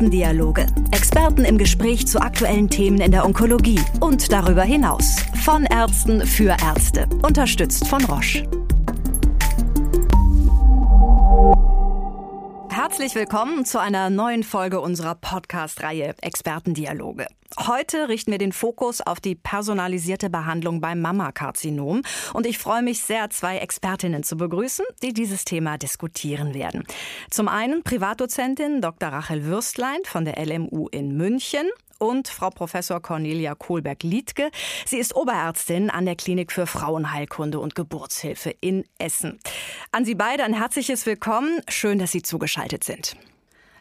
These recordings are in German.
Expertendialoge. Experten im Gespräch zu aktuellen Themen in der Onkologie und darüber hinaus. Von Ärzten für Ärzte. Unterstützt von Roche. Herzlich willkommen zu einer neuen Folge unserer Podcast-Reihe Expertendialoge. Heute richten wir den Fokus auf die personalisierte Behandlung beim Mammakarzinom und ich freue mich sehr, zwei Expertinnen zu begrüßen, die dieses Thema diskutieren werden. Zum einen Privatdozentin Dr. Rachel Würstlein von der LMU in München und Frau Professor Cornelia Kohlberg-Liedke. Sie ist Oberärztin an der Klinik für Frauenheilkunde und Geburtshilfe in Essen. An Sie beide ein herzliches Willkommen. Schön, dass Sie zugeschaltet sind.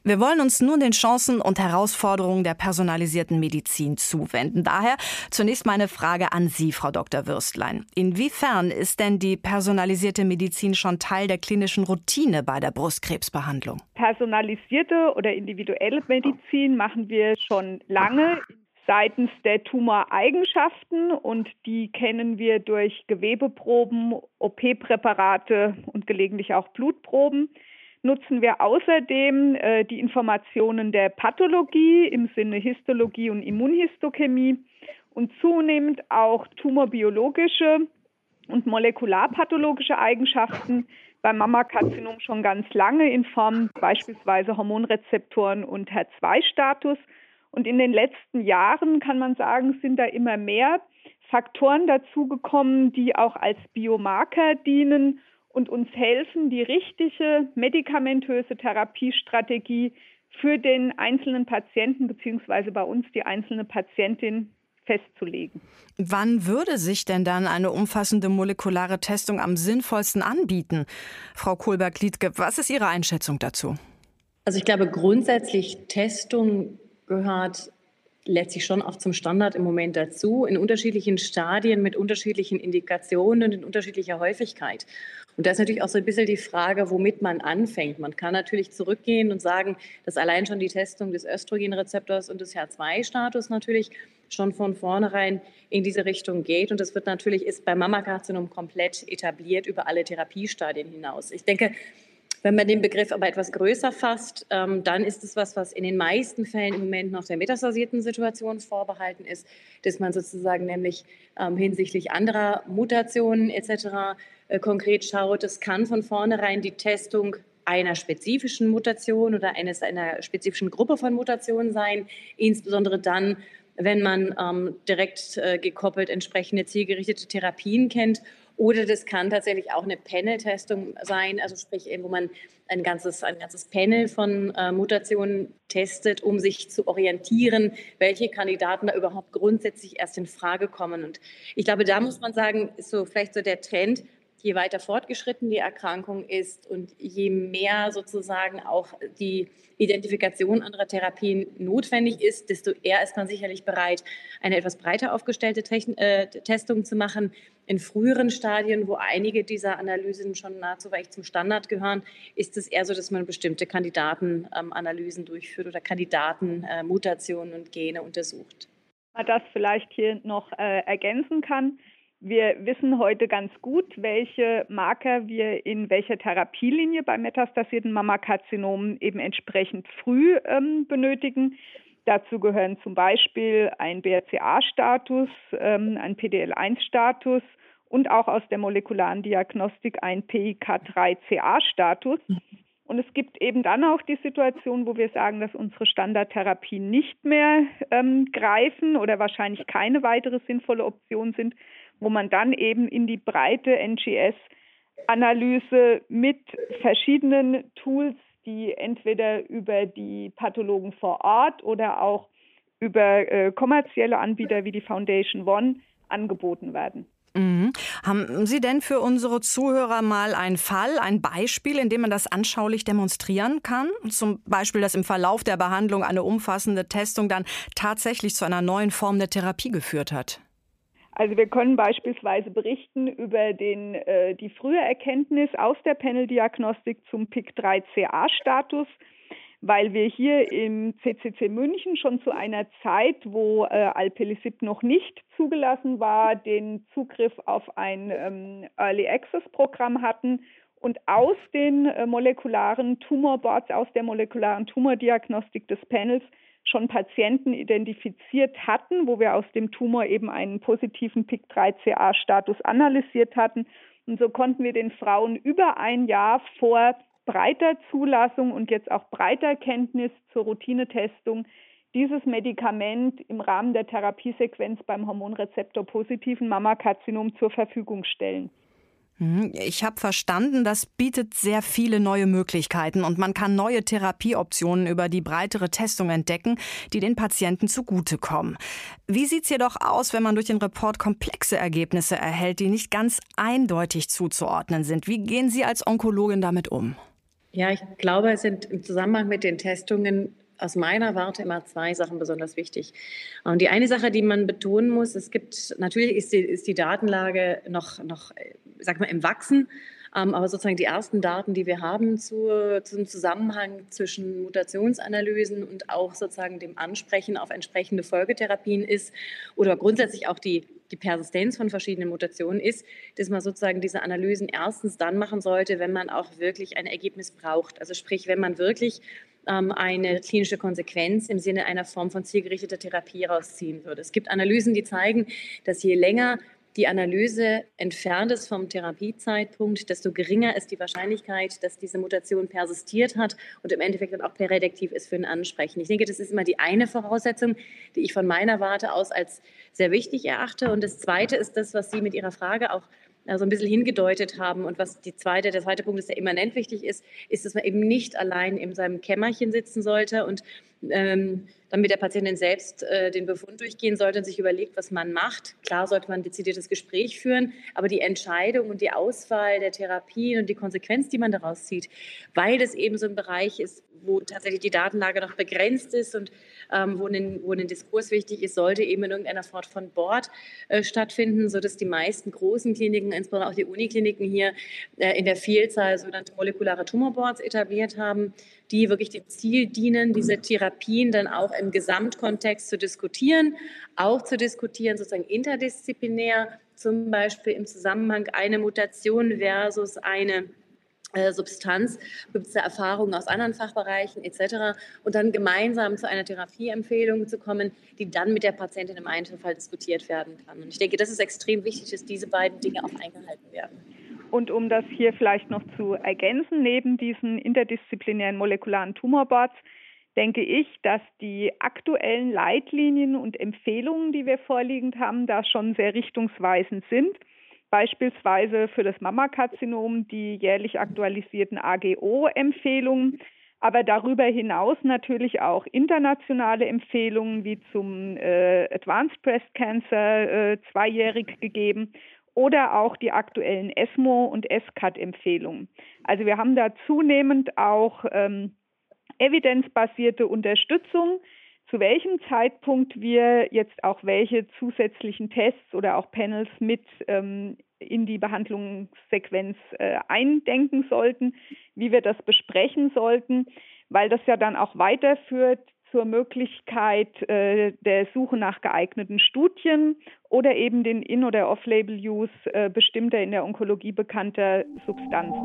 Wir wollen uns nun den Chancen und Herausforderungen der personalisierten Medizin zuwenden. Daher zunächst meine Frage an Sie, Frau Dr. Würstlein. Inwiefern ist denn die personalisierte Medizin schon Teil der klinischen Routine bei der Brustkrebsbehandlung? Personalisierte oder individuelle Medizin machen wir schon lange seitens der Tumoreigenschaften und die kennen wir durch Gewebeproben, OP-Präparate und gelegentlich auch Blutproben nutzen wir außerdem äh, die Informationen der Pathologie im Sinne Histologie und Immunhistochemie und zunehmend auch tumorbiologische und molekularpathologische Eigenschaften beim Mammakarzinom schon ganz lange in Form beispielsweise Hormonrezeptoren und HER2-Status. Und in den letzten Jahren kann man sagen, sind da immer mehr Faktoren dazugekommen, die auch als Biomarker dienen und uns helfen, die richtige medikamentöse Therapiestrategie für den einzelnen Patienten beziehungsweise bei uns die einzelne Patientin festzulegen. Wann würde sich denn dann eine umfassende molekulare Testung am sinnvollsten anbieten? Frau Kohlberg-Liedke, was ist Ihre Einschätzung dazu? Also ich glaube, grundsätzlich Testung gehört letztlich schon auch zum Standard im Moment dazu, in unterschiedlichen Stadien mit unterschiedlichen Indikationen und in unterschiedlicher Häufigkeit. Und da ist natürlich auch so ein bisschen die Frage, womit man anfängt. Man kann natürlich zurückgehen und sagen, dass allein schon die Testung des Östrogenrezeptors und des HER2-Status natürlich schon von vornherein in diese Richtung geht. Und das wird natürlich, ist beim Mammakarzinom komplett etabliert über alle Therapiestadien hinaus. Ich denke, wenn man den Begriff aber etwas größer fasst, ähm, dann ist es was, was in den meisten Fällen im Moment noch der metastasierten Situation vorbehalten ist, dass man sozusagen nämlich ähm, hinsichtlich anderer Mutationen etc. Äh, konkret schaut. Es kann von vornherein die Testung einer spezifischen Mutation oder eines einer spezifischen Gruppe von Mutationen sein, insbesondere dann, wenn man ähm, direkt äh, gekoppelt entsprechende zielgerichtete Therapien kennt oder das kann tatsächlich auch eine Panel-Testung sein, also sprich, wo man ein ganzes, ein ganzes Panel von äh, Mutationen testet, um sich zu orientieren, welche Kandidaten da überhaupt grundsätzlich erst in Frage kommen. Und ich glaube, da muss man sagen, ist so vielleicht so der Trend, je weiter fortgeschritten die Erkrankung ist und je mehr sozusagen auch die Identifikation anderer Therapien notwendig ist, desto eher ist man sicherlich bereit, eine etwas breiter aufgestellte Techn äh, Testung zu machen. In früheren Stadien, wo einige dieser Analysen schon nahezu weit zum Standard gehören, ist es eher so, dass man bestimmte Kandidatenanalysen ähm, durchführt oder Kandidatenmutationen äh, und Gene untersucht. Das vielleicht hier noch äh, ergänzen kann wir wissen heute ganz gut, welche Marker wir in welcher Therapielinie bei metastasierten Mammakarzinomen eben entsprechend früh ähm, benötigen. Dazu gehören zum Beispiel ein BRCA-Status, ähm, ein PDL1-Status und auch aus der molekularen Diagnostik ein PIK3CA-Status. Und es gibt eben dann auch die Situation, wo wir sagen, dass unsere Standardtherapien nicht mehr ähm, greifen oder wahrscheinlich keine weitere sinnvolle Option sind, wo man dann eben in die breite NGS-Analyse mit verschiedenen Tools, die entweder über die Pathologen vor Ort oder auch über äh, kommerzielle Anbieter wie die Foundation One angeboten werden. Mhm. Haben Sie denn für unsere Zuhörer mal einen Fall, ein Beispiel, in dem man das anschaulich demonstrieren kann? Zum Beispiel, dass im Verlauf der Behandlung eine umfassende Testung dann tatsächlich zu einer neuen Form der Therapie geführt hat? Also wir können beispielsweise berichten über den, äh, die frühe Erkenntnis aus der Panel-Diagnostik zum PIK3CA-Status, weil wir hier im CCC München schon zu einer Zeit, wo äh, Alpelisib noch nicht zugelassen war, den Zugriff auf ein ähm, Early Access Programm hatten und aus den äh, molekularen Tumorboards, aus der molekularen Tumordiagnostik des Panels schon Patienten identifiziert hatten, wo wir aus dem Tumor eben einen positiven PIK3CA-Status analysiert hatten. Und so konnten wir den Frauen über ein Jahr vor breiter Zulassung und jetzt auch breiter Kenntnis zur Routinetestung dieses Medikament im Rahmen der Therapiesequenz beim Hormonrezeptor positiven Mammakarzinom zur Verfügung stellen. Mhm. Ich habe verstanden, das bietet sehr viele neue Möglichkeiten und man kann neue Therapieoptionen über die breitere Testung entdecken, die den Patienten zugutekommen. Wie sieht es jedoch aus, wenn man durch den Report komplexe Ergebnisse erhält, die nicht ganz eindeutig zuzuordnen sind? Wie gehen Sie als Onkologin damit um? Ja, ich glaube, es sind im Zusammenhang mit den Testungen aus meiner Warte immer zwei Sachen besonders wichtig. Und die eine Sache, die man betonen muss, es gibt, natürlich ist die, ist die Datenlage noch, noch, sag mal, im Wachsen. Ähm, aber sozusagen die ersten Daten, die wir haben zu, zum Zusammenhang zwischen Mutationsanalysen und auch sozusagen dem Ansprechen auf entsprechende Folgetherapien ist oder grundsätzlich auch die, die Persistenz von verschiedenen Mutationen ist, dass man sozusagen diese Analysen erstens dann machen sollte, wenn man auch wirklich ein Ergebnis braucht. Also sprich, wenn man wirklich eine klinische Konsequenz im Sinne einer Form von zielgerichteter Therapie rausziehen würde. Es gibt Analysen, die zeigen, dass je länger die Analyse entfernt ist vom Therapiezeitpunkt, desto geringer ist die Wahrscheinlichkeit, dass diese Mutation persistiert hat und im Endeffekt dann auch prädiktiv ist für ein Ansprechen. Ich denke, das ist immer die eine Voraussetzung, die ich von meiner Warte aus als sehr wichtig erachte. Und das Zweite ist das, was Sie mit Ihrer Frage auch so also ein bisschen hingedeutet haben. Und was die zweite, der zweite Punkt ist, der immanent wichtig ist, ist, dass man eben nicht allein in seinem Kämmerchen sitzen sollte und ähm, dann mit der Patientin selbst äh, den Befund durchgehen sollte und sich überlegt, was man macht. Klar sollte man ein dezidiertes Gespräch führen, aber die Entscheidung und die Auswahl der Therapien und die Konsequenz, die man daraus zieht, weil das eben so ein Bereich ist, wo tatsächlich die Datenlage noch begrenzt ist und ähm, wo, ein, wo ein Diskurs wichtig ist, sollte eben in irgendeiner Form von Bord äh, stattfinden, sodass die meisten großen Kliniken, insbesondere auch die Unikliniken hier äh, in der Vielzahl sogenannte molekulare Tumorboards etabliert haben, die wirklich dem Ziel dienen, diese Therapien dann auch im Gesamtkontext zu diskutieren, auch zu diskutieren sozusagen interdisziplinär, zum Beispiel im Zusammenhang eine Mutation versus eine äh, Substanz, gibt es da Erfahrungen aus anderen Fachbereichen etc. und dann gemeinsam zu einer Therapieempfehlung zu kommen, die dann mit der Patientin im Einzelfall diskutiert werden kann. Und ich denke, das ist extrem wichtig, dass diese beiden Dinge auch eingehalten werden. Und um das hier vielleicht noch zu ergänzen, neben diesen interdisziplinären molekularen Tumorboards, denke ich, dass die aktuellen Leitlinien und Empfehlungen, die wir vorliegend haben, da schon sehr richtungsweisend sind beispielsweise für das Mammakarzinom die jährlich aktualisierten AGO-Empfehlungen, aber darüber hinaus natürlich auch internationale Empfehlungen wie zum äh, Advanced Breast Cancer äh, zweijährig gegeben oder auch die aktuellen ESMO und ESCAT-Empfehlungen. Also wir haben da zunehmend auch ähm, evidenzbasierte Unterstützung zu welchem Zeitpunkt wir jetzt auch welche zusätzlichen Tests oder auch Panels mit ähm, in die Behandlungssequenz äh, eindenken sollten, wie wir das besprechen sollten, weil das ja dann auch weiterführt zur Möglichkeit äh, der Suche nach geeigneten Studien oder eben den In- oder Off-Label-Use äh, bestimmter in der Onkologie bekannter Substanzen.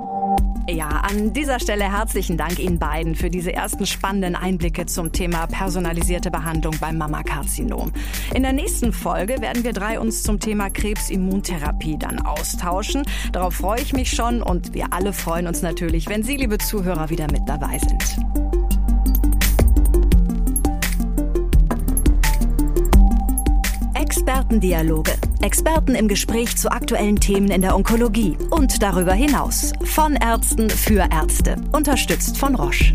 Ja, an dieser Stelle herzlichen Dank Ihnen beiden für diese ersten spannenden Einblicke zum Thema personalisierte Behandlung beim Mammakarzinom. In der nächsten Folge werden wir drei uns zum Thema Krebsimmuntherapie dann austauschen. Darauf freue ich mich schon und wir alle freuen uns natürlich, wenn Sie, liebe Zuhörer, wieder mit dabei sind. Expertendialoge. Experten im Gespräch zu aktuellen Themen in der Onkologie und darüber hinaus. Von Ärzten für Ärzte. Unterstützt von Roche.